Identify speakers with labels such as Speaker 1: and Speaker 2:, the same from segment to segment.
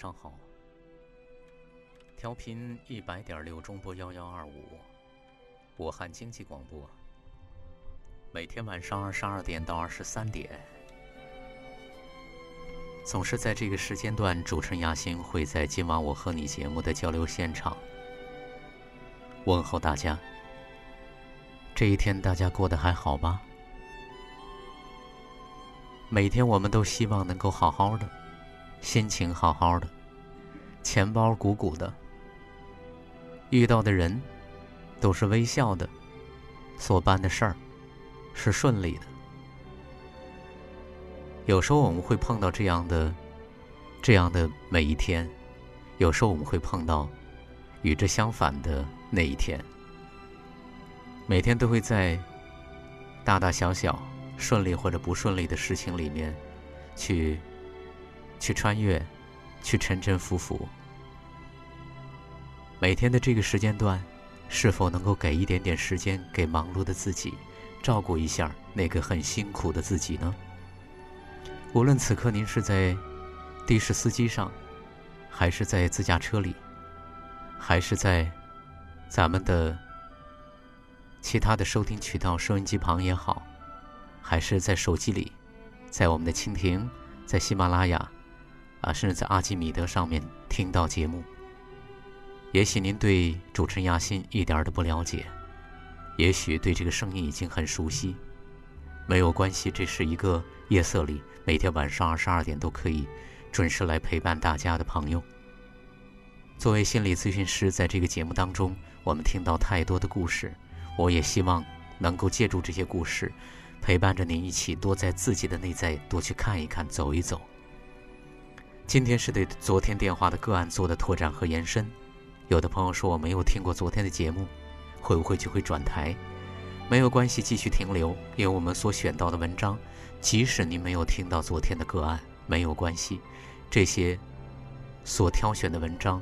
Speaker 1: 上好。调频一百点六中波幺幺二五，武汉经济广播。每天晚上二十二点到二十三点，总是在这个时间段，主持人亚欣会在今晚我和你节目的交流现场问候大家。这一天大家过得还好吧？每天我们都希望能够好好的。心情好好的，钱包鼓鼓的，遇到的人都是微笑的，所办的事儿是顺利的。有时候我们会碰到这样的、这样的每一天，有时候我们会碰到与之相反的那一天。每天都会在大大小小、顺利或者不顺利的事情里面去。去穿越，去沉沉浮浮。每天的这个时间段，是否能够给一点点时间给忙碌的自己，照顾一下那个很辛苦的自己呢？无论此刻您是在的士司机上，还是在自驾车里，还是在咱们的其他的收听渠道收音机旁也好，还是在手机里，在我们的蜻蜓，在喜马拉雅。啊，甚至在阿基米德上面听到节目。也许您对主持人亚欣一点都不了解，也许对这个声音已经很熟悉，没有关系，这是一个夜色里每天晚上二十二点都可以准时来陪伴大家的朋友。作为心理咨询师，在这个节目当中，我们听到太多的故事，我也希望能够借助这些故事，陪伴着您一起多在自己的内在多去看一看，走一走。今天是对昨天电话的个案做的拓展和延伸。有的朋友说我没有听过昨天的节目，会不会就会转台？没有关系，继续停留，因为我们所选到的文章，即使您没有听到昨天的个案，没有关系。这些所挑选的文章，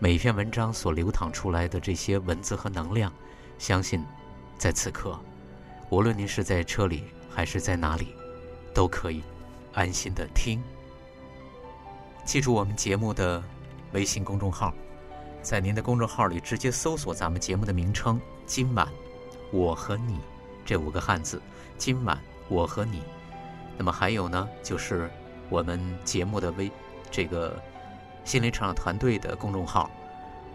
Speaker 1: 每篇文章所流淌出来的这些文字和能量，相信在此刻，无论您是在车里还是在哪里，都可以安心的听。记住我们节目的微信公众号，在您的公众号里直接搜索咱们节目的名称“今晚我和你”这五个汉字。今晚我和你。那么还有呢，就是我们节目的微这个心灵成长团队的公众号，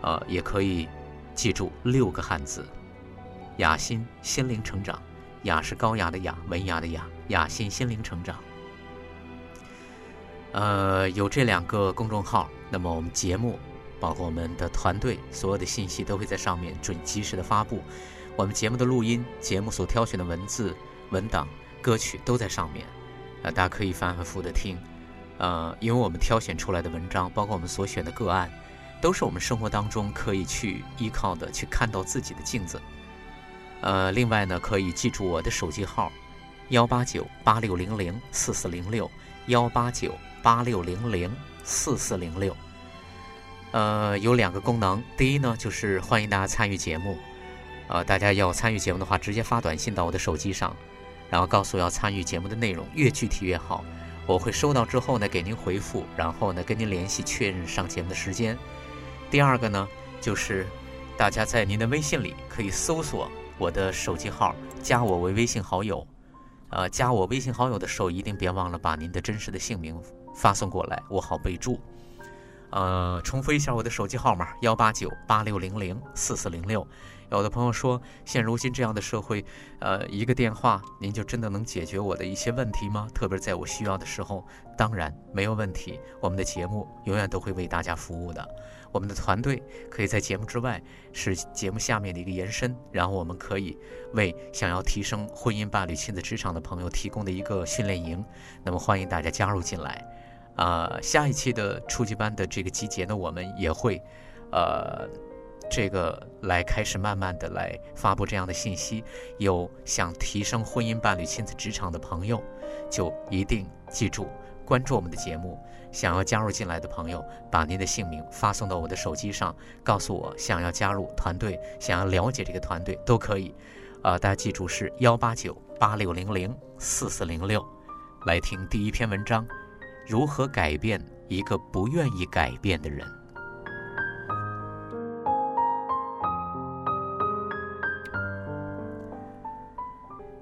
Speaker 1: 呃，也可以记住六个汉字：雅心心灵成长。雅是高雅的雅，文雅的雅，雅心心灵成长。呃，有这两个公众号，那么我们节目，包括我们的团队，所有的信息都会在上面准及时的发布。我们节目的录音、节目所挑选的文字、文档、歌曲都在上面，呃，大家可以反反复复的听。呃，因为我们挑选出来的文章，包括我们所选的个案，都是我们生活当中可以去依靠的，去看到自己的镜子。呃，另外呢，可以记住我的手机号：幺八九八六零零四四零六幺八九。八六零零四四零六，呃，有两个功能。第一呢，就是欢迎大家参与节目，呃，大家要参与节目的话，直接发短信到我的手机上，然后告诉我要参与节目的内容，越具体越好。我会收到之后呢，给您回复，然后呢，跟您联系确认上节目的时间。第二个呢，就是大家在您的微信里可以搜索我的手机号，加我为微信好友。呃，加我微信好友的时候，一定别忘了把您的真实的姓名。发送过来，我好备注。呃，重复一下我的手机号码：幺八九八六零零四四零六，有的朋友说，现如今这样的社会，呃，一个电话您就真的能解决我的一些问题吗？特别在我需要的时候，当然没有问题。我们的节目永远都会为大家服务的。我们的团队可以在节目之外是节目下面的一个延伸，然后我们可以为想要提升婚姻、伴侣、亲子、职场的朋友提供的一个训练营。那么欢迎大家加入进来。啊，下一期的初级班的这个集结呢，我们也会，呃。这个来开始慢慢的来发布这样的信息，有想提升婚姻、伴侣、亲子、职场的朋友，就一定记住关注我们的节目。想要加入进来的朋友，把您的姓名发送到我的手机上，告诉我想要加入团队，想要了解这个团队都可以。啊，大家记住是幺八九八六零零四四零六，来听第一篇文章：如何改变一个不愿意改变的人。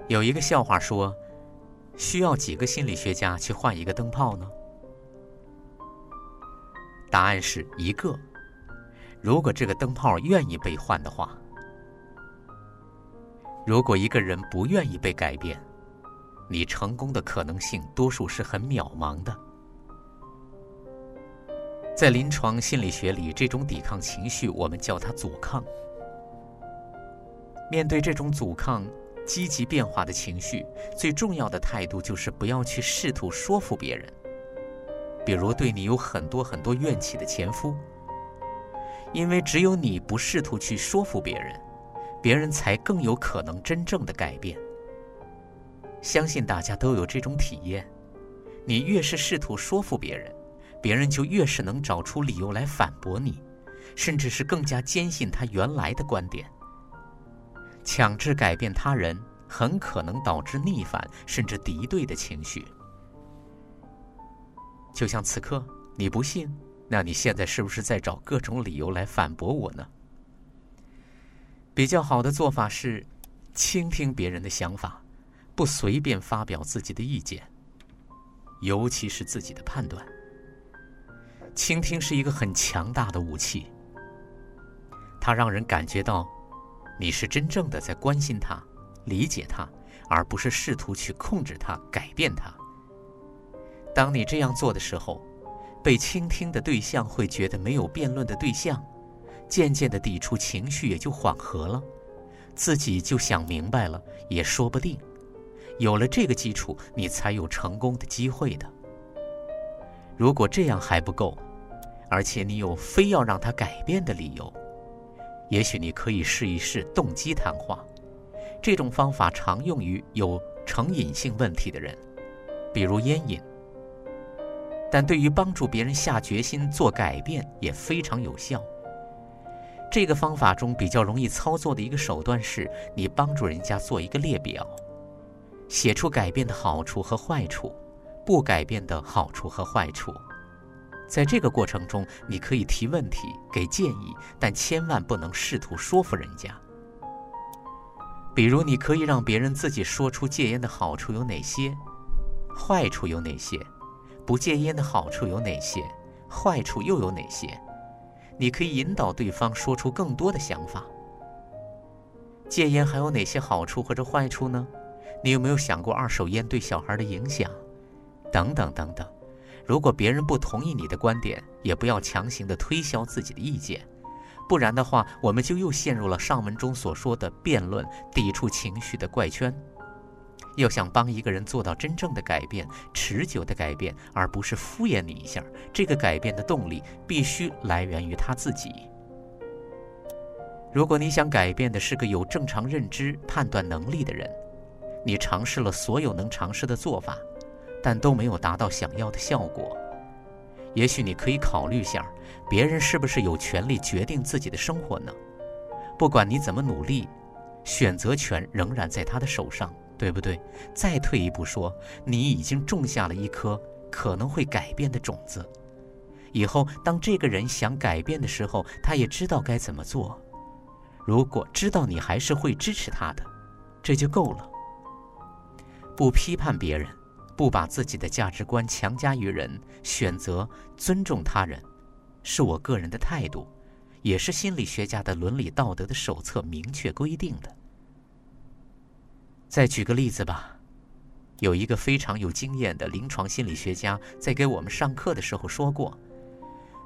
Speaker 1: 有一个笑话说，需要几个心理学家去换一个灯泡呢？答案是一个。如果这个灯泡愿意被换的话，如果一个人不愿意被改变，你成功的可能性多数是很渺茫的。在临床心理学里，这种抵抗情绪，我们叫它阻抗。面对这种阻抗。积极变化的情绪，最重要的态度就是不要去试图说服别人。比如对你有很多很多怨气的前夫，因为只有你不试图去说服别人，别人才更有可能真正的改变。相信大家都有这种体验：你越是试图说服别人，别人就越是能找出理由来反驳你，甚至是更加坚信他原来的观点。强制改变他人，很可能导致逆反甚至敌对的情绪。就像此刻，你不信，那你现在是不是在找各种理由来反驳我呢？比较好的做法是，倾听别人的想法，不随便发表自己的意见，尤其是自己的判断。倾听是一个很强大的武器，它让人感觉到。你是真正的在关心他、理解他，而不是试图去控制他、改变他。当你这样做的时候，被倾听的对象会觉得没有辩论的对象，渐渐的抵触情绪也就缓和了，自己就想明白了也说不定。有了这个基础，你才有成功的机会的。如果这样还不够，而且你有非要让他改变的理由。也许你可以试一试动机谈话，这种方法常用于有成瘾性问题的人，比如烟瘾。但对于帮助别人下决心做改变也非常有效。这个方法中比较容易操作的一个手段是，你帮助人家做一个列表，写出改变的好处和坏处，不改变的好处和坏处。在这个过程中，你可以提问题、给建议，但千万不能试图说服人家。比如，你可以让别人自己说出戒烟的好处有哪些，坏处有哪些；不戒烟的好处有哪些，坏处又有哪些。你可以引导对方说出更多的想法。戒烟还有哪些好处或者坏处呢？你有没有想过二手烟对小孩的影响？等等等等。如果别人不同意你的观点，也不要强行的推销自己的意见，不然的话，我们就又陷入了上文中所说的辩论、抵触情绪的怪圈。要想帮一个人做到真正的改变、持久的改变，而不是敷衍你一下，这个改变的动力必须来源于他自己。如果你想改变的是个有正常认知、判断能力的人，你尝试了所有能尝试的做法。但都没有达到想要的效果。也许你可以考虑下，别人是不是有权利决定自己的生活呢？不管你怎么努力，选择权仍然在他的手上，对不对？再退一步说，你已经种下了一颗可能会改变的种子。以后当这个人想改变的时候，他也知道该怎么做。如果知道你还是会支持他的，这就够了。不批判别人。不把自己的价值观强加于人，选择尊重他人，是我个人的态度，也是心理学家的伦理道德的手册明确规定的。再举个例子吧，有一个非常有经验的临床心理学家在给我们上课的时候说过，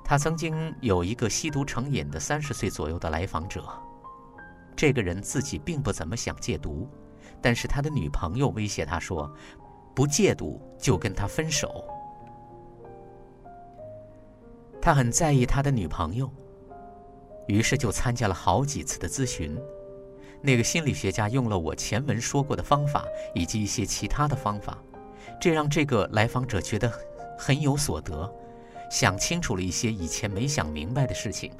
Speaker 1: 他曾经有一个吸毒成瘾的三十岁左右的来访者，这个人自己并不怎么想戒毒，但是他的女朋友威胁他说，不戒毒就跟他分手。他很在意他的女朋友，于是就参加了好几次的咨询。那个心理学家用了我前文说过的方法，以及一些其他的方法，这让这个来访者觉得很有所得，想清楚了一些以前没想明白的事情。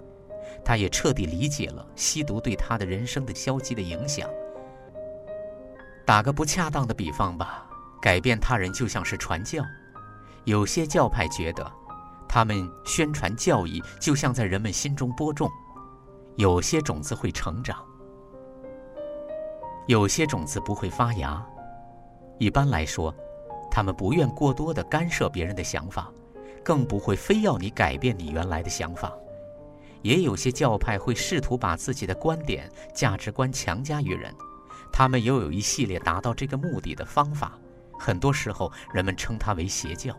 Speaker 1: 他也彻底理解了吸毒对他的人生的消极的影响。打个不恰当的比方吧，改变他人就像是传教，有些教派觉得。他们宣传教义，就像在人们心中播种，有些种子会成长，有些种子不会发芽。一般来说，他们不愿过多的干涉别人的想法，更不会非要你改变你原来的想法。也有些教派会试图把自己的观点、价值观强加于人，他们又有一系列达到这个目的的方法。很多时候，人们称它为邪教。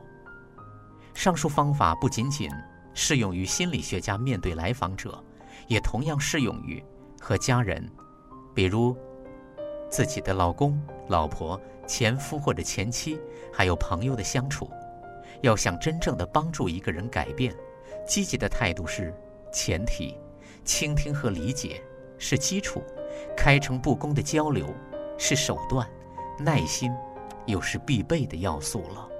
Speaker 1: 上述方法不仅仅适用于心理学家面对来访者，也同样适用于和家人，比如自己的老公、老婆、前夫或者前妻，还有朋友的相处。要想真正的帮助一个人改变，积极的态度是前提，倾听和理解是基础，开诚布公的交流是手段，耐心又是必备的要素了。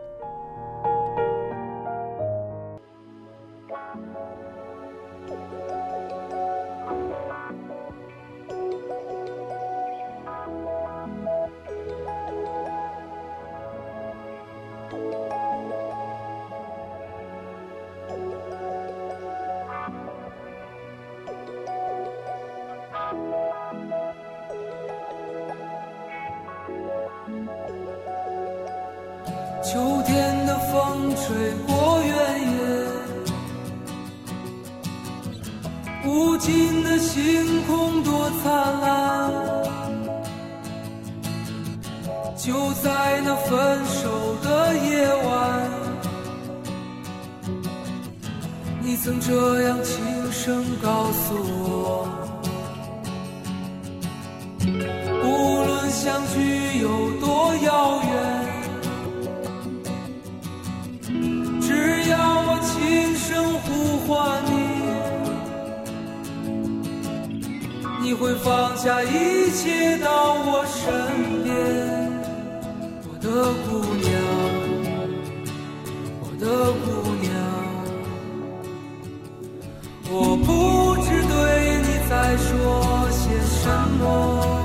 Speaker 2: 你会放下一切到我身边，我的姑娘，我的姑娘，我不知对你在说些什么。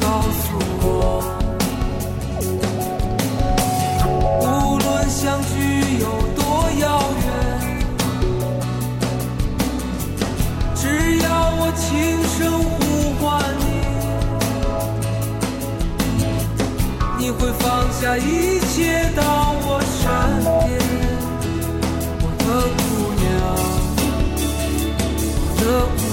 Speaker 2: 告诉我，无论相距有多遥远，只要我轻声呼唤你。你会放下一切到我身边，我的姑娘。的姑。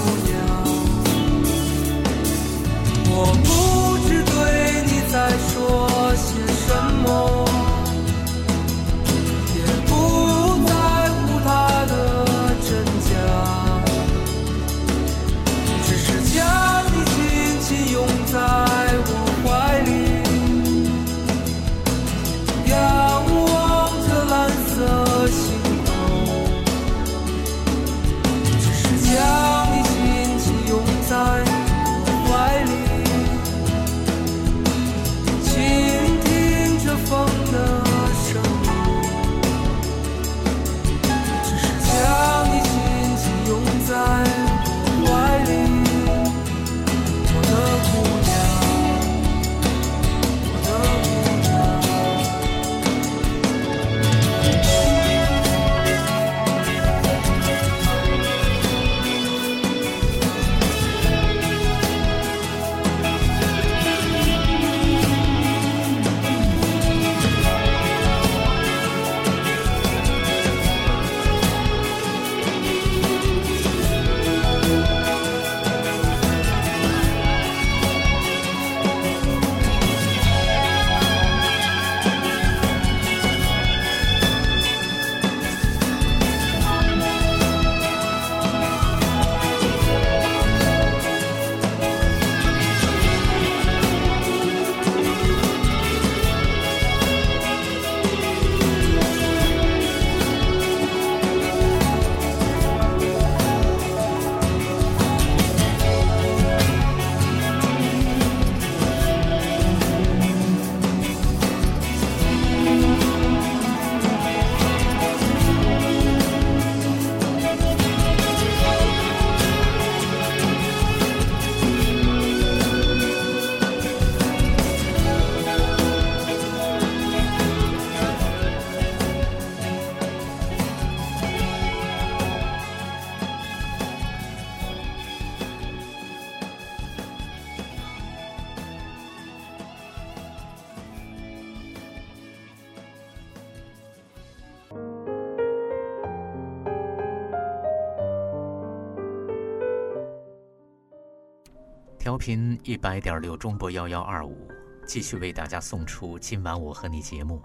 Speaker 1: 频一百点六中波幺幺二五，继续为大家送出今晚我和你节目，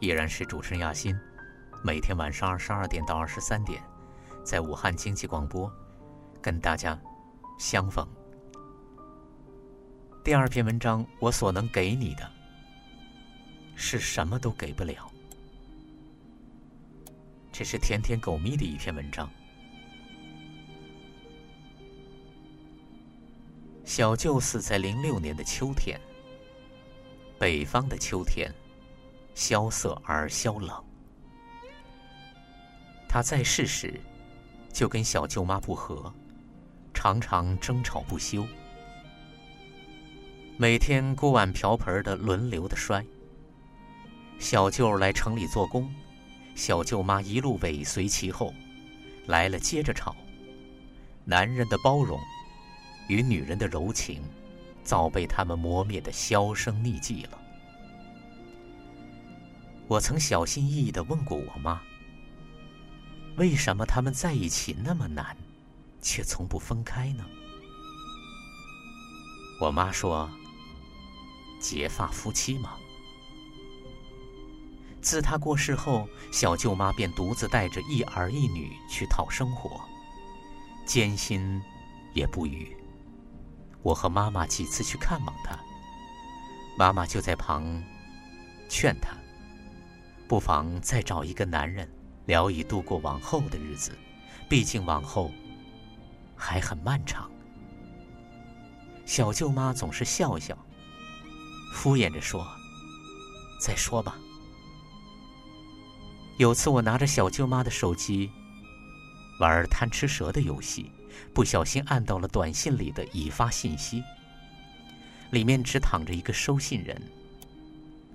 Speaker 1: 依然是主持人亚欣。每天晚上二十二点到二十三点，在武汉经济广播，跟大家相逢。第二篇文章，我所能给你的，是什么都给不了。这是甜甜狗咪的一篇文章。小舅死在零六年的秋天。北方的秋天，萧瑟而萧冷。他在世时，就跟小舅妈不和，常常争吵不休，每天锅碗瓢盆的轮流的摔。小舅来城里做工，小舅妈一路尾随其后，来了接着吵。男人的包容。与女人的柔情，早被他们磨灭的销声匿迹了。我曾小心翼翼的问过我妈：“为什么他们在一起那么难，却从不分开呢？”我妈说：“结发夫妻嘛。”自他过世后，小舅妈便独自带着一儿一女去讨生活，艰辛也不语。我和妈妈几次去看望他，妈妈就在旁劝他，不妨再找一个男人，聊以度过往后的日子，毕竟往后还很漫长。小舅妈总是笑笑，敷衍着说：“再说吧。”有次我拿着小舅妈的手机，玩贪吃蛇的游戏。不小心按到了短信里的已发信息，里面只躺着一个收信人，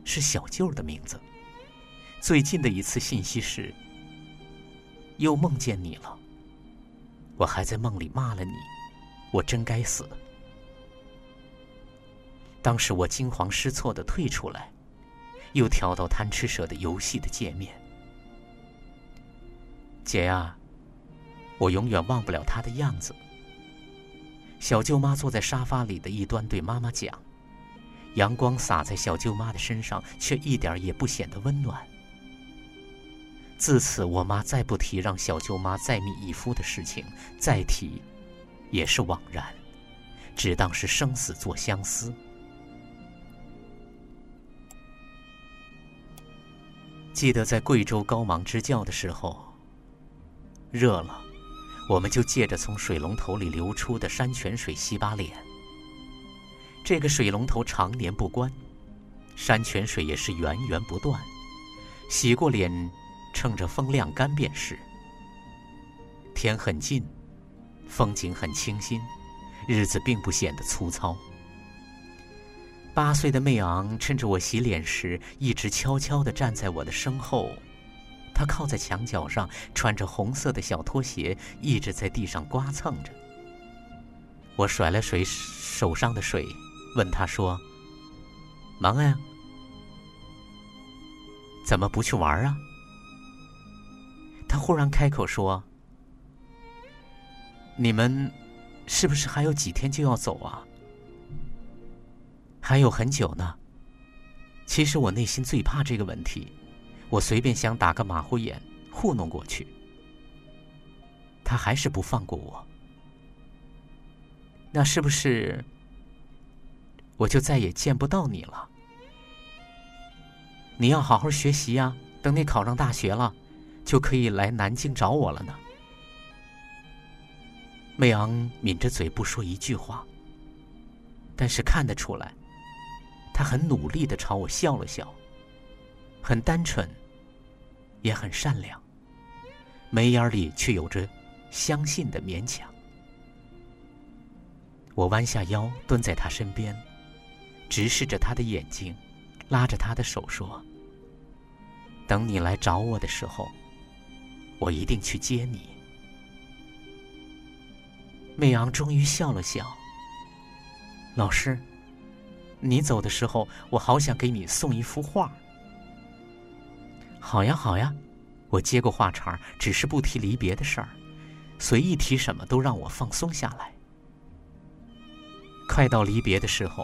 Speaker 1: 是小舅的名字。最近的一次信息是：又梦见你了。我还在梦里骂了你，我真该死。当时我惊慌失措的退出来，又调到贪吃蛇的游戏的界面。姐呀，我永远忘不了她的样子。小舅妈坐在沙发里的一端对妈妈讲，阳光洒在小舅妈的身上，却一点也不显得温暖。自此，我妈再不提让小舅妈再觅一夫的事情，再提，也是枉然，只当是生死作相思。记得在贵州高芒支教的时候，热了，我们就借着从水龙头里流出的山泉水洗把脸。这个水龙头常年不关，山泉水也是源源不断，洗过脸。趁着风晾干便是。天很近，风景很清新，日子并不显得粗糙。八岁的妹昂趁着我洗脸时，一直悄悄地站在我的身后。他靠在墙角上，穿着红色的小拖鞋，一直在地上刮蹭着。我甩了甩手上的水，问他说：“忙呀？怎么不去玩啊？”他忽然开口说：“你们是不是还有几天就要走啊？还有很久呢。其实我内心最怕这个问题，我随便想打个马虎眼糊弄过去，他还是不放过我。那是不是我就再也见不到你了？你要好好学习呀，等你考上大学了。”就可以来南京找我了呢。媚昂抿着嘴不说一句话，但是看得出来，他很努力的朝我笑了笑，很单纯，也很善良，眉眼里却有着相信的勉强。我弯下腰蹲在他身边，直视着他的眼睛，拉着他的手说：“等你来找我的时候。”我一定去接你。媚昂终于笑了笑。老师，你走的时候，我好想给你送一幅画。好呀，好呀，我接过话茬，只是不提离别的事儿，随意提什么都让我放松下来。快到离别的时候，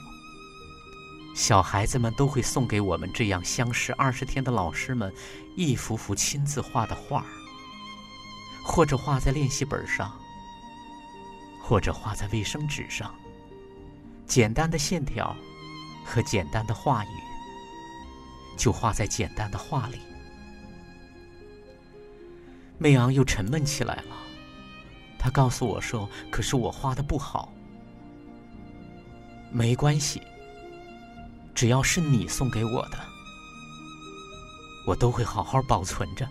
Speaker 1: 小孩子们都会送给我们这样相识二十天的老师们一幅幅亲自画的画儿。或者画在练习本上，或者画在卫生纸上，简单的线条和简单的话语，就画在简单的画里。媚昂又沉闷起来了，他告诉我说：“可是我画的不好。”没关系，只要是你送给我的，我都会好好保存着。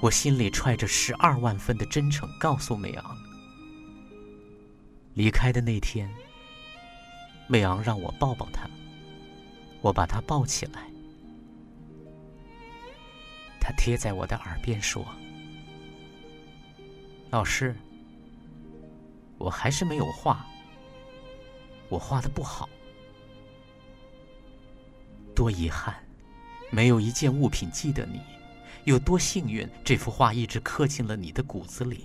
Speaker 1: 我心里揣着十二万分的真诚，告诉美昂。离开的那天，美昂让我抱抱他，我把他抱起来，他贴在我的耳边说：“老师，我还是没有画，我画的不好，多遗憾，没有一件物品记得你。”有多幸运，这幅画一直刻进了你的骨子里。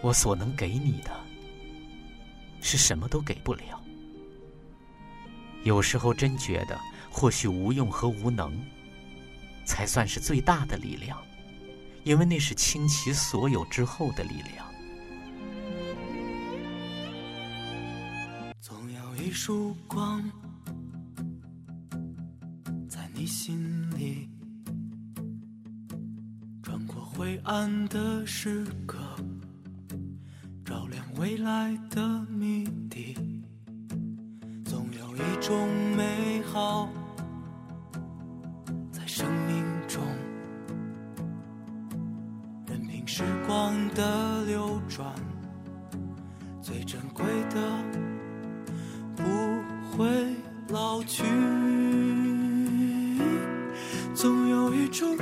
Speaker 1: 我所能给你的，是什么都给不了。有时候真觉得，或许无用和无能，才算是最大的力量，因为那是倾其所有之后的力量。
Speaker 3: 总有一束光，在你心里。穿过灰暗的时刻，照亮未来的谜底。总有一种美好，的流转，最珍贵的不会老去。总有一种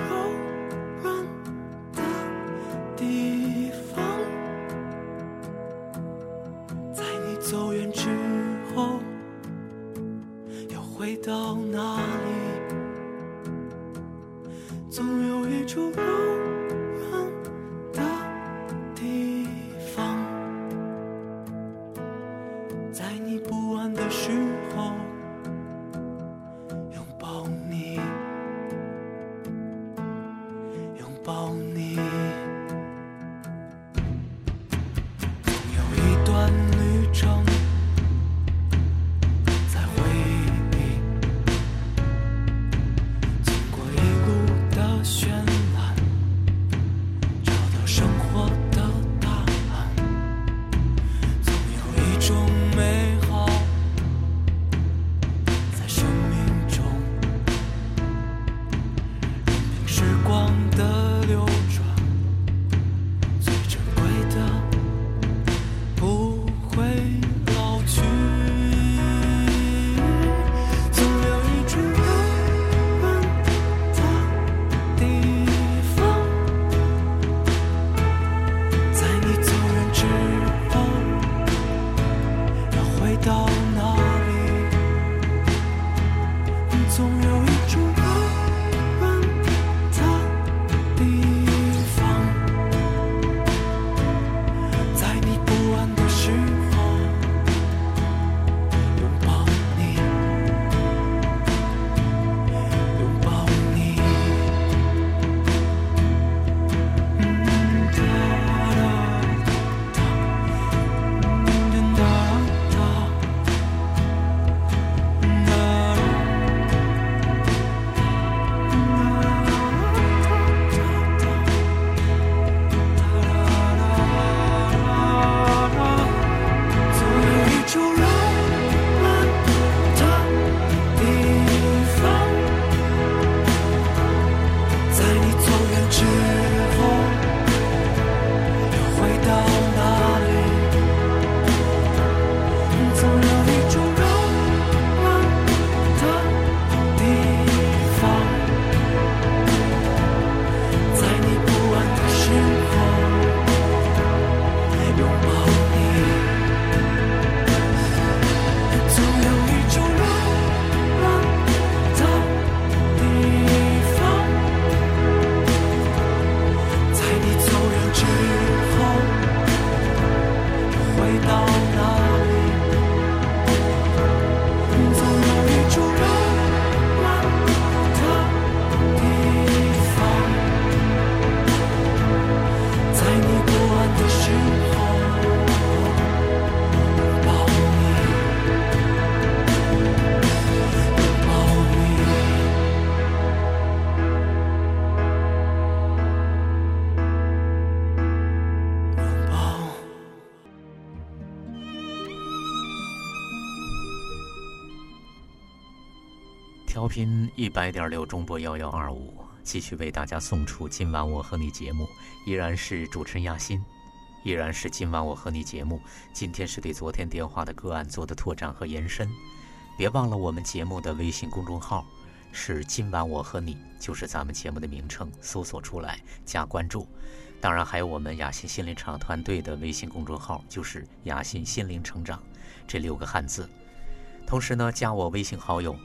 Speaker 1: 一百点六中波幺幺二五，继续为大家送出今晚我和你节目，依然是主持人亚欣，依然是今晚我和你节目。今天是对昨天电话的个案做的拓展和延伸，别忘了我们节目的微信公众号是今晚我和你，就是咱们节目的名称，搜索出来加关注。当然还有我们雅欣心灵成长团队的微信公众号，就是雅欣心灵成长这六个汉字。同时呢，加我微信好友。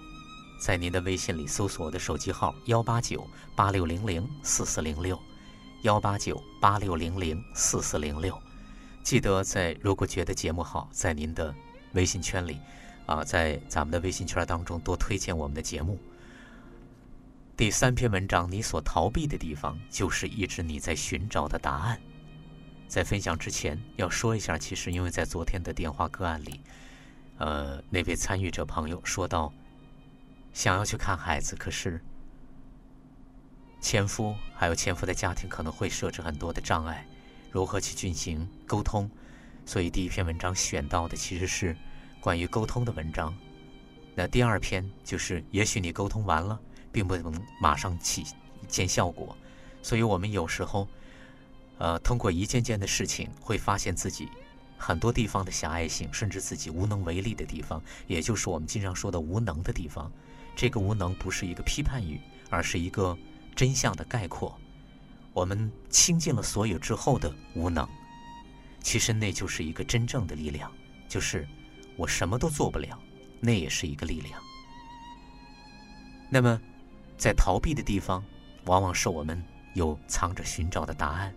Speaker 1: 在您的微信里搜索我的手机号幺八九八六零零四四零六，幺八九八六零零四四零六。记得在如果觉得节目好，在您的微信圈里，啊，在咱们的微信圈当中多推荐我们的节目。第三篇文章，你所逃避的地方，就是一直你在寻找的答案。在分享之前，要说一下，其实因为在昨天的电话个案里，呃，那位参与者朋友说到。想要去看孩子，可是前夫还有前夫的家庭可能会设置很多的障碍，如何去进行沟通？所以第一篇文章选到的其实是关于沟通的文章。那第二篇就是，也许你沟通完了，并不能马上起见效果，所以我们有时候，呃，通过一件件的事情，会发现自己很多地方的狭隘性，甚至自己无能为力的地方，也就是我们经常说的无能的地方。这个无能不是一个批判语，而是一个真相的概括。我们倾尽了所有之后的无能，其实那就是一个真正的力量，就是我什么都做不了，那也是一个力量。那么，在逃避的地方，往往是我们有藏着寻找的答案，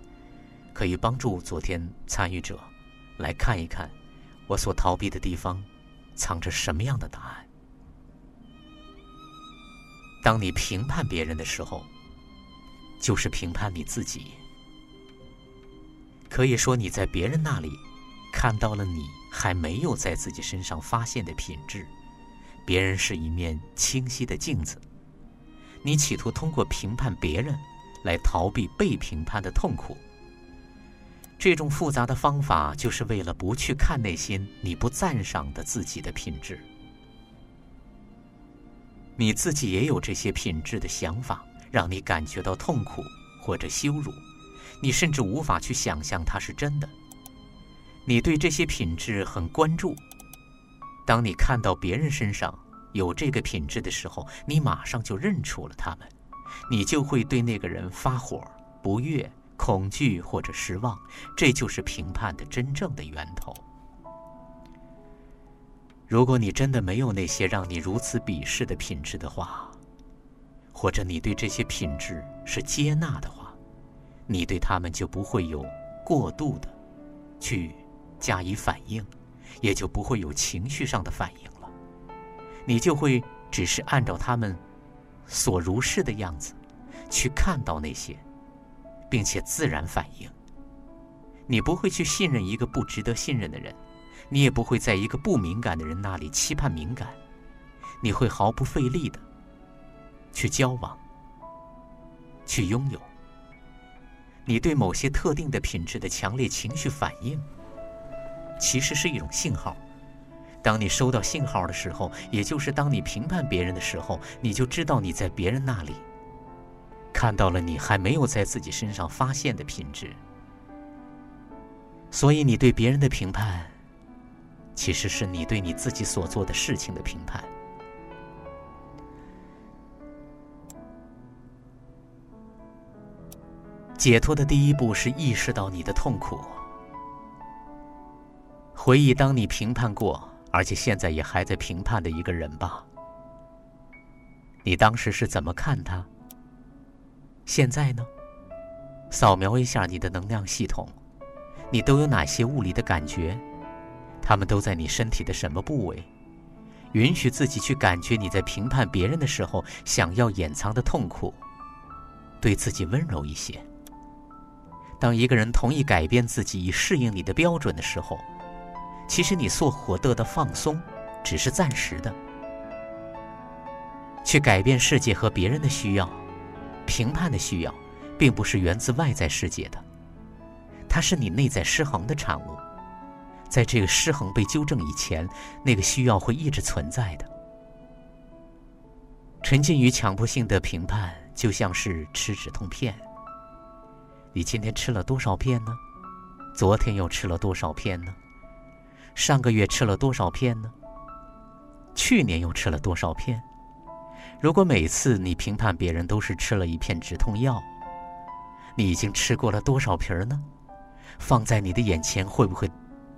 Speaker 1: 可以帮助昨天参与者来看一看，我所逃避的地方藏着什么样的答案。当你评判别人的时候，就是评判你自己。可以说，你在别人那里看到了你还没有在自己身上发现的品质。别人是一面清晰的镜子，你企图通过评判别人来逃避被评判的痛苦。这种复杂的方法，就是为了不去看那些你不赞赏的自己的品质。你自己也有这些品质的想法，让你感觉到痛苦或者羞辱。你甚至无法去想象它是真的。你对这些品质很关注。当你看到别人身上有这个品质的时候，你马上就认出了他们，你就会对那个人发火、不悦、恐惧或者失望。这就是评判的真正的源头。如果你真的没有那些让你如此鄙视的品质的话，或者你对这些品质是接纳的话，你对他们就不会有过度的去加以反应，也就不会有情绪上的反应了。你就会只是按照他们所如是的样子去看到那些，并且自然反应。你不会去信任一个不值得信任的人，你也不会在一个不敏感的人那里期盼敏感。你会毫不费力的去交往，去拥有。你对某些特定的品质的强烈情绪反应，其实是一种信号。当你收到信号的时候，也就是当你评判别人的时候，你就知道你在别人那里看到了你还没有在自己身上发现的品质。所以，你对别人的评判，其实是你对你自己所做的事情的评判。解脱的第一步是意识到你的痛苦，回忆当你评判过，而且现在也还在评判的一个人吧。你当时是怎么看他？现在呢？扫描一下你的能量系统，你都有哪些物理的感觉？他们都在你身体的什么部位？允许自己去感觉你在评判别人的时候想要掩藏的痛苦，对自己温柔一些。当一个人同意改变自己以适应你的标准的时候，其实你所获得的放松只是暂时的。去改变世界和别人的需要、评判的需要，并不是源自外在世界的，它是你内在失衡的产物。在这个失衡被纠正以前，那个需要会一直存在的。沉浸于强迫性的评判，就像是吃止痛片。你今天吃了多少片呢？昨天又吃了多少片呢？上个月吃了多少片呢？去年又吃了多少片？如果每次你评判别人都是吃了一片止痛药，你已经吃过了多少瓶儿呢？放在你的眼前会不会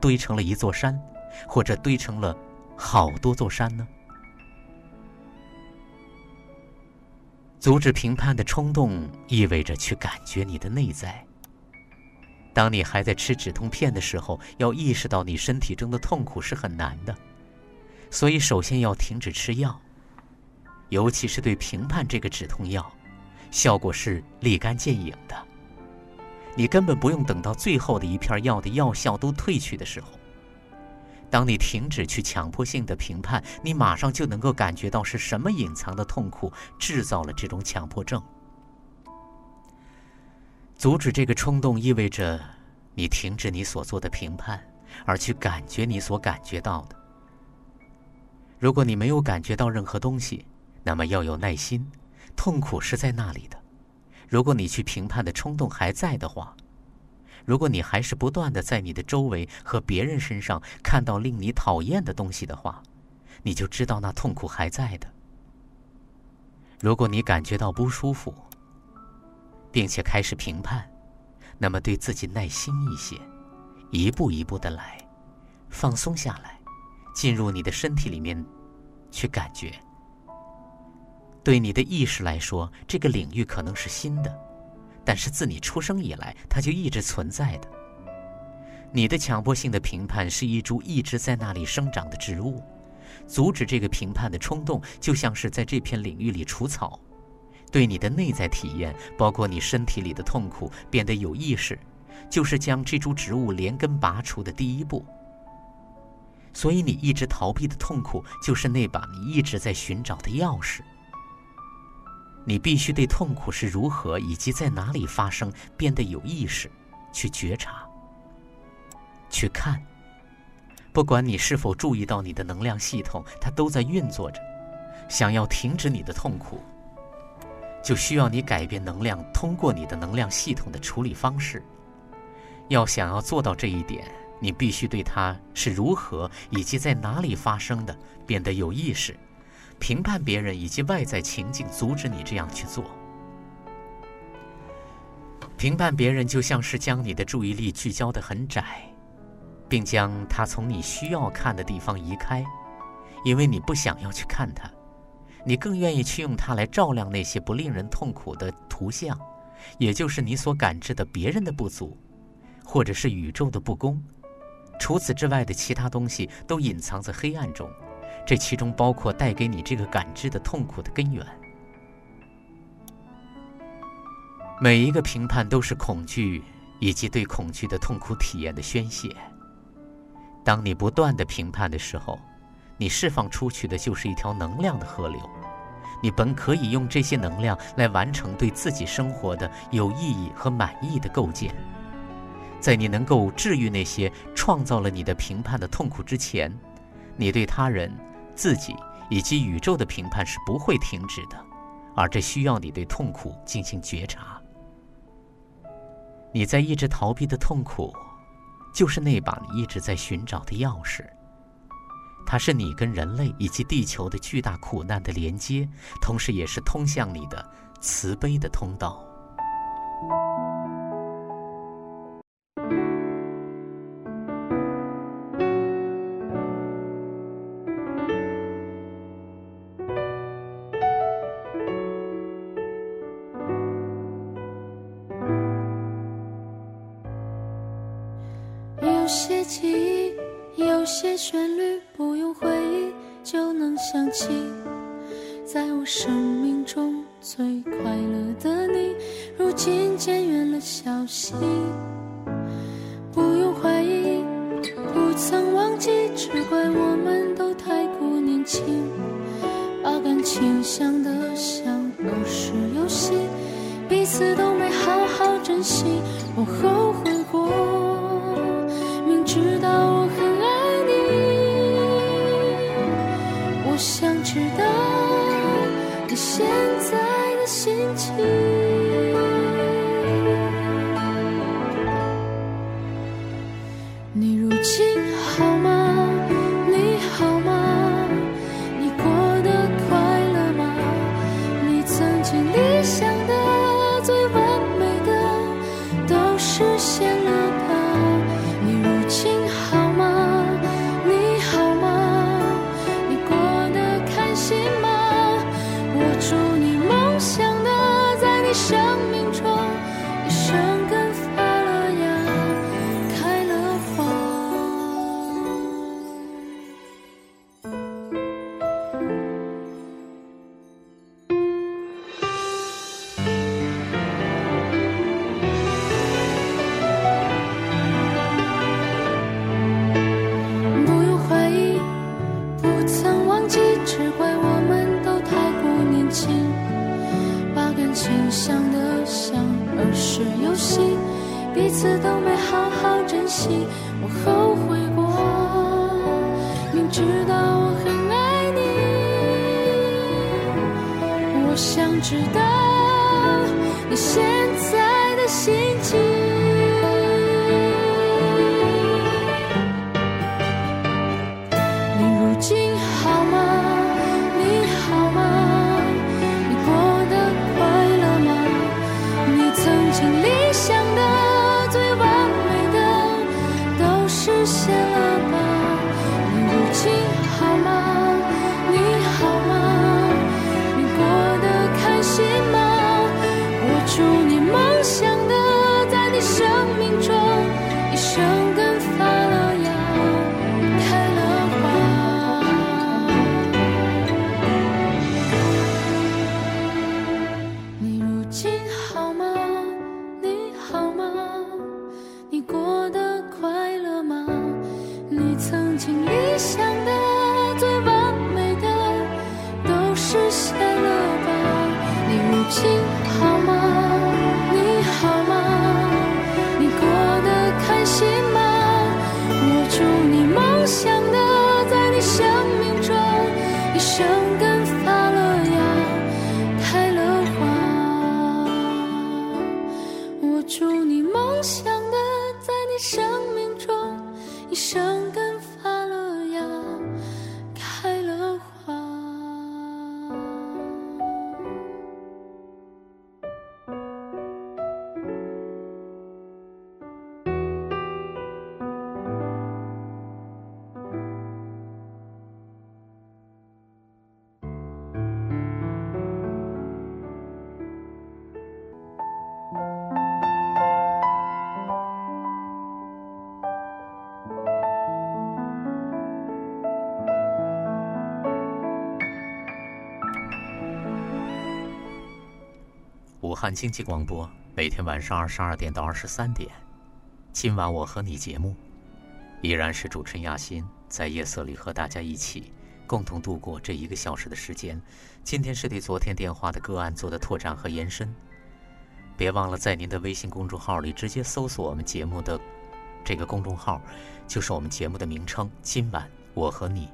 Speaker 1: 堆成了一座山，或者堆成了好多座山呢？阻止评判的冲动，意味着去感觉你的内在。当你还在吃止痛片的时候，要意识到你身体中的痛苦是很难的，所以首先要停止吃药，尤其是对评判这个止痛药，效果是立竿见影的。你根本不用等到最后的一片药的药效都褪去的时候。当你停止去强迫性的评判，你马上就能够感觉到是什么隐藏的痛苦制造了这种强迫症。阻止这个冲动意味着你停止你所做的评判，而去感觉你所感觉到的。如果你没有感觉到任何东西，那么要有耐心，痛苦是在那里的。如果你去评判的冲动还在的话。如果你还是不断的在你的周围和别人身上看到令你讨厌的东西的话，你就知道那痛苦还在的。如果你感觉到不舒服，并且开始评判，那么对自己耐心一些，一步一步的来，放松下来，进入你的身体里面去感觉。对你的意识来说，这个领域可能是新的，但是自你出生以来，它就一直存在的。你的强迫性的评判是一株一直在那里生长的植物，阻止这个评判的冲动，就像是在这片领域里除草。对你的内在体验，包括你身体里的痛苦，变得有意识，就是将这株植物连根拔除的第一步。所以，你一直逃避的痛苦，就是那把你一直在寻找的钥匙。你必须对痛苦是如何以及在哪里发生变得有意识，去觉察，去看。不管你是否注意到你的能量系统，它都在运作着。想要停止你的痛苦。就需要你改变能量通过你的能量系统的处理方式。要想要做到这一点，你必须对它是如何以及在哪里发生的变得有意识。评判别人以及外在情境阻止你这样去做。评判别人就像是将你的注意力聚焦得很窄，并将它从你需要看的地方移开，因为你不想要去看它。你更愿意去用它来照亮那些不令人痛苦的图像，也就是你所感知的别人的不足，或者是宇宙的不公。除此之外的其他东西都隐藏在黑暗中，这其中包括带给你这个感知的痛苦的根源。每一个评判都是恐惧以及对恐惧的痛苦体验的宣泄。当你不断的评判的时候。你释放出去的就是一条能量的河流，你本可以用这些能量来完成对自己生活的有意义和满意的构建。在你能够治愈那些创造了你的评判的痛苦之前，你对他人、自己以及宇宙的评判是不会停止的，而这需要你对痛苦进行觉察。你在一直逃避的痛苦，就是那把你一直在寻找的钥匙。它是你跟人类以及地球的巨大苦难的连接，同时也是通向你的慈悲的通道。
Speaker 4: 快乐吧你如今好
Speaker 1: 吗？看经济广播每天晚上二十二点到二十三点，今晚我和你节目，依然是主持人亚欣在夜色里和大家一起共同度过这一个小时的时间。今天是对昨天电话的个案做的拓展和延伸。别忘了在您的微信公众号里直接搜索我们节目的这个公众号，就是我们节目的名称。今晚我和你，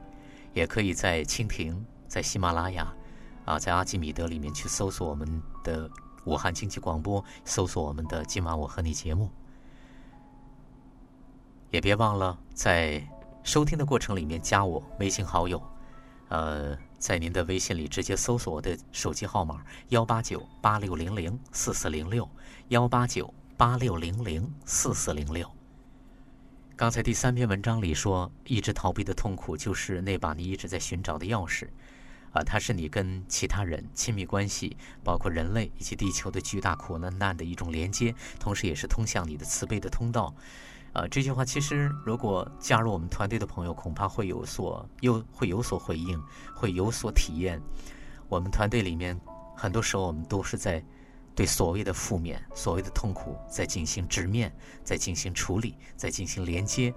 Speaker 1: 也可以在蜻蜓、在喜马拉雅啊，在阿基米德里面去搜索我们的。武汉经济广播，搜索我们的“今晚我和你”节目，也别忘了在收听的过程里面加我微信好友，呃，在您的微信里直接搜索我的手机号码幺八九八六零零四四零六幺八九八六零零四四零六。刚才第三篇文章里说，一直逃避的痛苦就是那把你一直在寻找的钥匙。啊，它是你跟其他人亲密关系，包括人类以及地球的巨大苦难难的一种连接，同时也是通向你的慈悲的通道。啊，这句话其实如果加入我们团队的朋友，恐怕会有所又会有所回应，会有所体验。我们团队里面很多时候我们都是在对所谓的负面、所谓的痛苦在进行直面，在进行处理，在进行连接。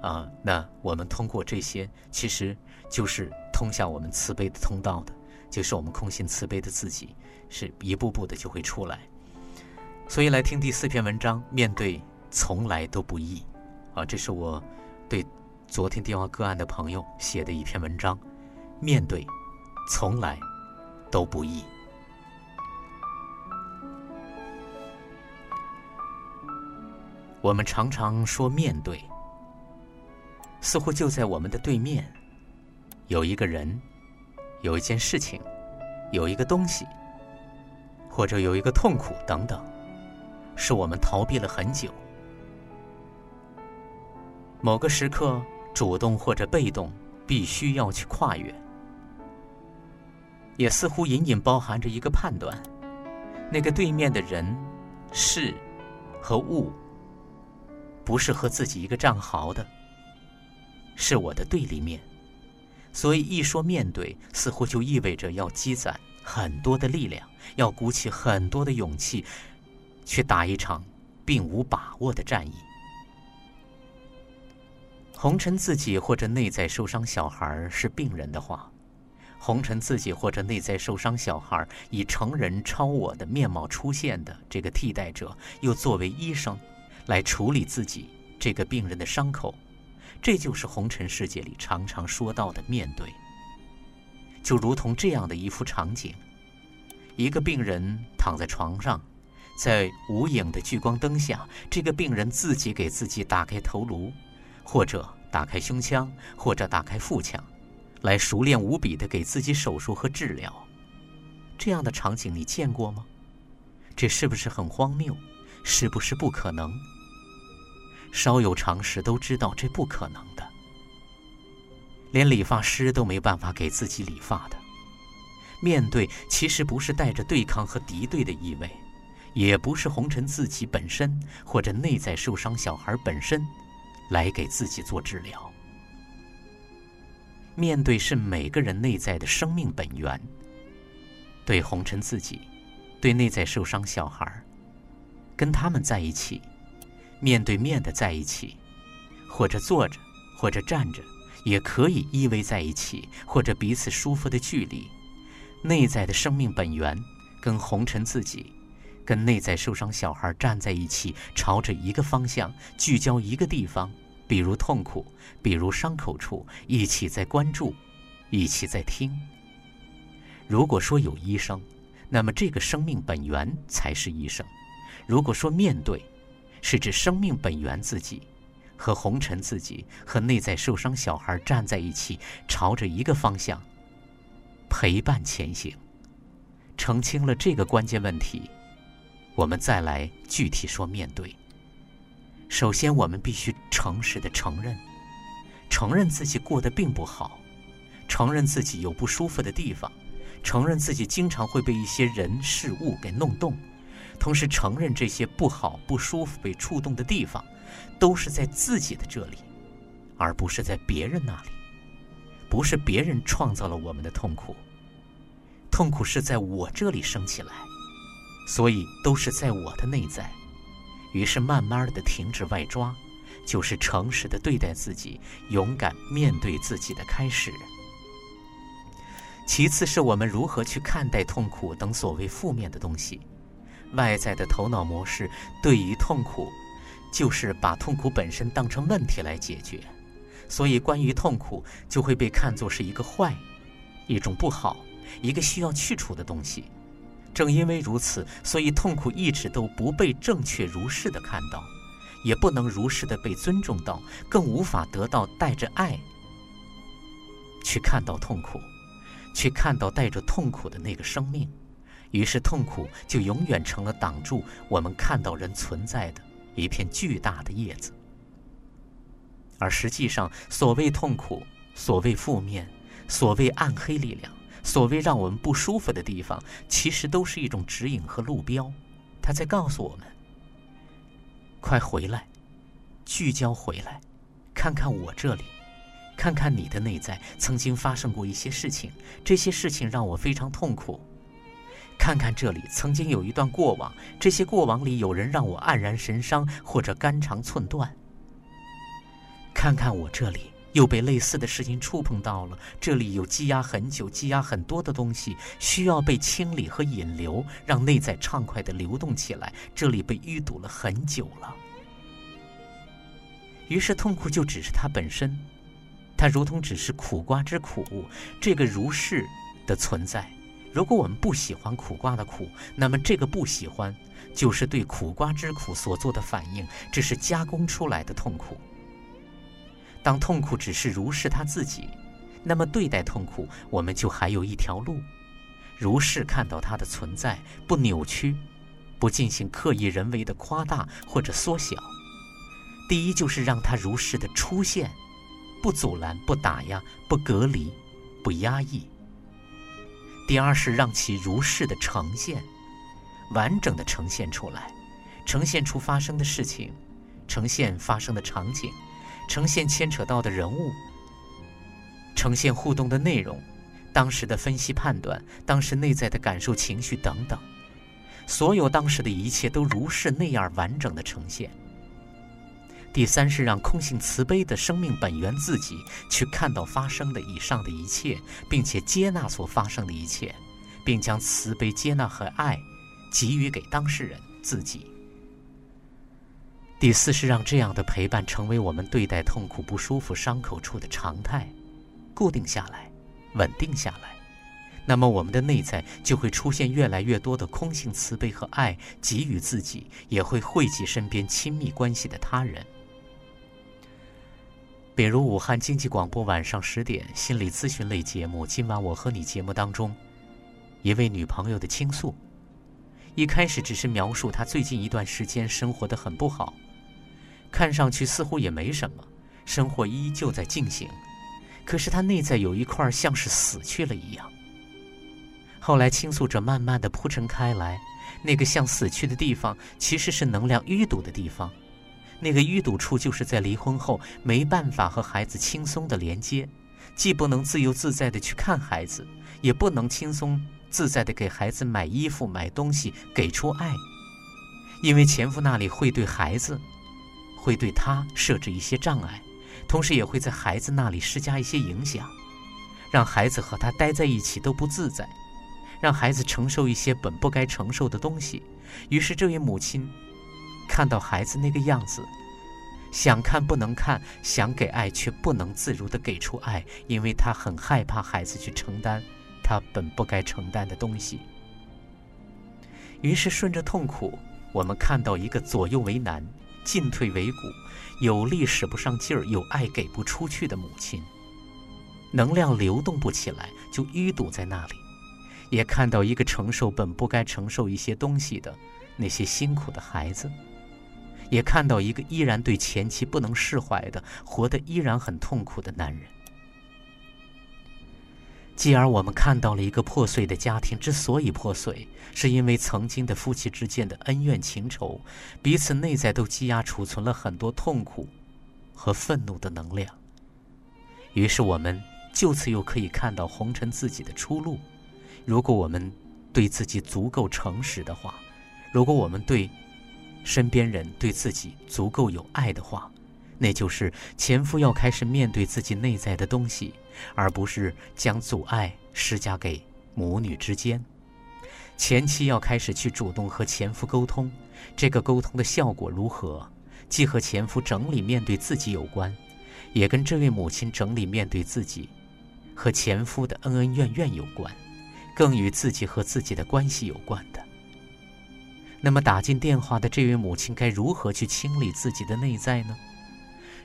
Speaker 1: 啊，那我们通过这些，其实就是通向我们慈悲的通道的，就是我们空心慈悲的自己，是一步步的就会出来。所以来听第四篇文章，面对从来都不易。啊，这是我对昨天电话个案的朋友写的一篇文章，面对从来都不易。我们常常说面对。似乎就在我们的对面，有一个人，有一件事情，有一个东西，或者有一个痛苦等等，是我们逃避了很久。某个时刻，主动或者被动，必须要去跨越，也似乎隐隐包含着一个判断：那个对面的人、事和物，不是和自己一个战壕的。是我的对立面，所以一说面对，似乎就意味着要积攒很多的力量，要鼓起很多的勇气，去打一场并无把握的战役。红尘自己或者内在受伤小孩是病人的话，红尘自己或者内在受伤小孩以成人超我的面貌出现的这个替代者，又作为医生，来处理自己这个病人的伤口。这就是红尘世界里常常说到的面对，就如同这样的一幅场景：一个病人躺在床上，在无影的聚光灯下，这个病人自己给自己打开头颅，或者打开胸腔，或者打开腹腔，来熟练无比的给自己手术和治疗。这样的场景你见过吗？这是不是很荒谬？是不是不可能？稍有常识都知道这不可能的，连理发师都没办法给自己理发的。面对其实不是带着对抗和敌对的意味，也不是红尘自己本身或者内在受伤小孩本身来给自己做治疗。面对是每个人内在的生命本源。对红尘自己，对内在受伤小孩，跟他们在一起。面对面的在一起，或者坐着，或者站着，也可以依偎在一起，或者彼此舒服的距离。内在的生命本源跟红尘自己，跟内在受伤小孩站在一起，朝着一个方向，聚焦一个地方，比如痛苦，比如伤口处，一起在关注，一起在听。如果说有医生，那么这个生命本源才是医生；如果说面对，是指生命本源自己。和红尘自己和内在受伤小孩站在一起，朝着一个方向陪伴前行。澄清了这个关键问题，我们再来具体说面对。首先，我们必须诚实的承认，承认自己过得并不好，承认自己有不舒服的地方，承认自己经常会被一些人事物给弄动，同时承认这些不好、不舒服、被触动的地方。都是在自己的这里，而不是在别人那里。不是别人创造了我们的痛苦，痛苦是在我这里升起来，所以都是在我的内在。于是慢慢的停止外抓，就是诚实的对待自己，勇敢面对自己的开始。其次是我们如何去看待痛苦等所谓负面的东西，外在的头脑模式对于痛苦。就是把痛苦本身当成问题来解决，所以关于痛苦就会被看作是一个坏、一种不好、一个需要去除的东西。正因为如此，所以痛苦一直都不被正确如是的看到，也不能如实的被尊重到，更无法得到带着爱去看到痛苦，去看到带着痛苦的那个生命。于是痛苦就永远成了挡住我们看到人存在的。一片巨大的叶子，而实际上，所谓痛苦，所谓负面，所谓暗黑力量，所谓让我们不舒服的地方，其实都是一种指引和路标。他在告诉我们：快回来，聚焦回来，看看我这里，看看你的内在，曾经发生过一些事情，这些事情让我非常痛苦。看看这里，曾经有一段过往，这些过往里有人让我黯然神伤，或者肝肠寸断。看看我这里，又被类似的事情触碰到了，这里有积压很久、积压很多的东西，需要被清理和引流，让内在畅快的流动起来。这里被淤堵了很久了，于是痛苦就只是它本身，它如同只是苦瓜之苦，这个如是的存在。如果我们不喜欢苦瓜的苦，那么这个不喜欢就是对苦瓜之苦所做的反应，这是加工出来的痛苦。当痛苦只是如是他自己，那么对待痛苦，我们就还有一条路：如是看到它的存在，不扭曲，不进行刻意人为的夸大或者缩小。第一就是让它如是的出现，不阻拦、不打压、不隔离、不压抑。第二是让其如是的呈现，完整的呈现出来，呈现出发生的事情，呈现发生的场景，呈现牵扯到的人物，呈现互动的内容，当时的分析判断，当时内在的感受情绪等等，所有当时的一切都如是那样完整的呈现。第三是让空性慈悲的生命本源自己去看到发生的以上的一切，并且接纳所发生的一切，并将慈悲、接纳和爱给予给当事人自己。第四是让这样的陪伴成为我们对待痛苦、不舒服、伤口处的常态，固定下来，稳定下来，那么我们的内在就会出现越来越多的空性慈悲和爱，给予自己，也会惠及身边亲密关系的他人。比如武汉经济广播晚上十点心理咨询类节目，今晚我和你节目当中，一位女朋友的倾诉，一开始只是描述她最近一段时间生活的很不好，看上去似乎也没什么，生活依旧在进行，可是她内在有一块像是死去了一样。后来倾诉者慢慢的铺陈开来，那个像死去的地方，其实是能量淤堵的地方。那个淤堵处就是在离婚后没办法和孩子轻松的连接，既不能自由自在的去看孩子，也不能轻松自在的给孩子买衣服、买东西，给出爱。因为前夫那里会对孩子，会对他设置一些障碍，同时也会在孩子那里施加一些影响，让孩子和他待在一起都不自在，让孩子承受一些本不该承受的东西。于是，这位母亲看到孩子那个样子，想看不能看，想给爱却不能自如地给出爱，因为他很害怕孩子去承担他本不该承担的东西。于是，顺着痛苦，我们看到一个左右为难、进退维谷、有力使不上劲儿、有爱给不出去的母亲，能量流动不起来，就淤堵在那里；也看到一个承受本不该承受一些东西的那些辛苦的孩子，也看到一个依然对前妻不能释怀的、活得依然很痛苦的男人。继而，我们看到了一个破碎的家庭之所以破碎，是因为曾经的夫妻之间的恩怨情仇，彼此内在都积压储存了很多痛苦和愤怒的能量。于是，我们就此又可以看到红尘自己的出路。如果我们对自己足够诚实的话，如果我们对身边人对自己足够有爱的话，那就是前夫要开始面对自己内在的东西。而不是将阻碍施加给母女之间。前妻要开始去主动和前夫沟通，这个沟通的效果如何，既和前夫整理面对自己有关，也跟这位母亲整理面对自己和前夫的恩恩怨怨有关，更与自己和自己的关系有关的。那么打进电话的这位母亲该如何去清理自己的内在呢？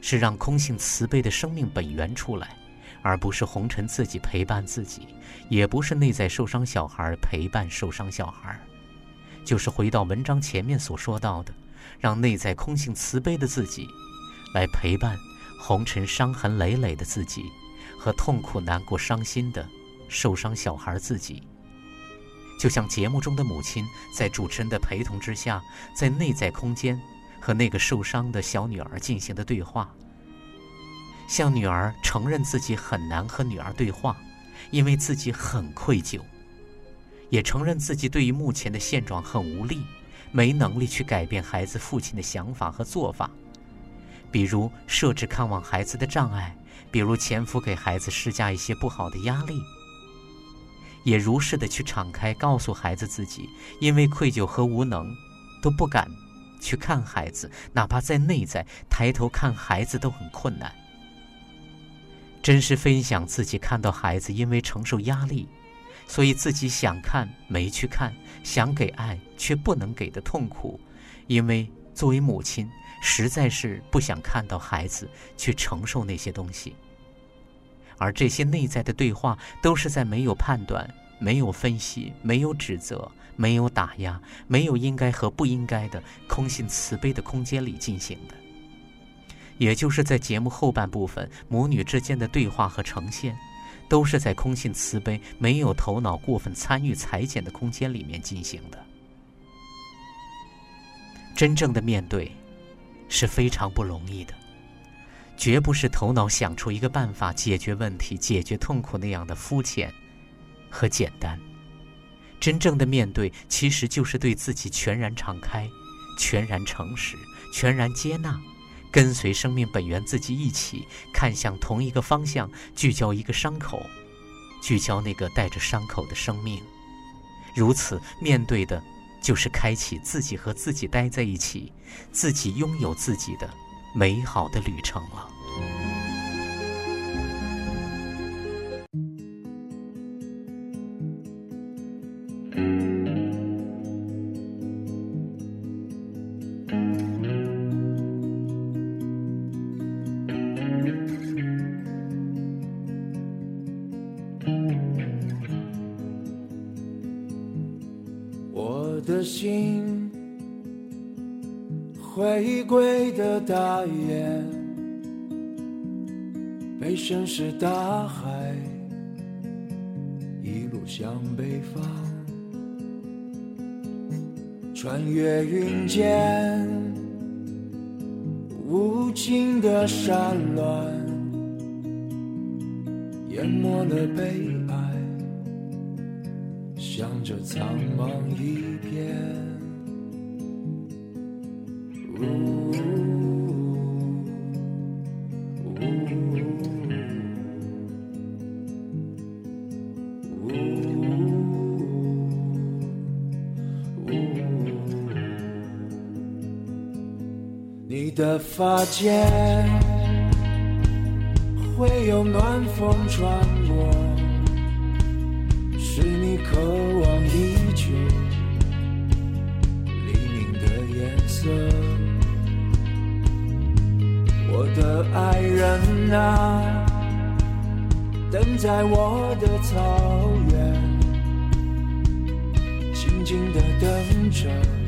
Speaker 1: 是让空性慈悲的生命本源出来。而不是红尘自己陪伴自己，也不是内在受伤小孩陪伴受伤小孩，就是回到文章前面所说到的，让内在空性慈悲的自己，来陪伴红尘伤痕累累的自己，和痛苦难过伤心的受伤小孩自己。就像节目中的母亲在主持人的陪同之下，在内在空间和那个受伤的小女儿进行的对话。向女儿承认自己很难和女儿对话，因为自己很愧疚；也承认自己对于目前的现状很无力，没能力去改变孩子父亲的想法和做法，比如设置看望孩子的障碍，比如前夫给孩子施加一些不好的压力，也如是的去敞开，告诉孩子自己因为愧疚和无能，都不敢去看孩子，哪怕在内在抬头看孩子都很困难。真实分享自己看到孩子因为承受压力，所以自己想看没去看，想给爱却不能给的痛苦，因为作为母亲实在是不想看到孩子去承受那些东西。而这些内在的对话都是在没有判断、没有分析、没有指责、没有打压、没有应该和不应该的空性慈悲的空间里进行的。也就是在节目后半部分，母女之间的对话和呈现，都是在空性慈悲、没有头脑过分参与裁剪的空间里面进行的。真正的面对，是非常不容易的，绝不是头脑想出一个办法解决问题、解决痛苦那样的肤浅和简单。真正的面对，其实就是对自己全然敞开、全然诚实、全然接纳。跟随生命本源，自己一起看向同一个方向，聚焦一个伤口，聚焦那个带着伤口的生命。如此面对的，就是开启自己和自己待在一起，自己拥有自己的美好的旅程了。
Speaker 3: 大雁，背身是大海，一路向北方，穿越云间，无尽的山峦，淹没了悲哀，向着苍茫一片。你的发间会有暖风穿过，是你渴望已久黎明的颜色。我的爱人啊，等在我的草原，静静的等着。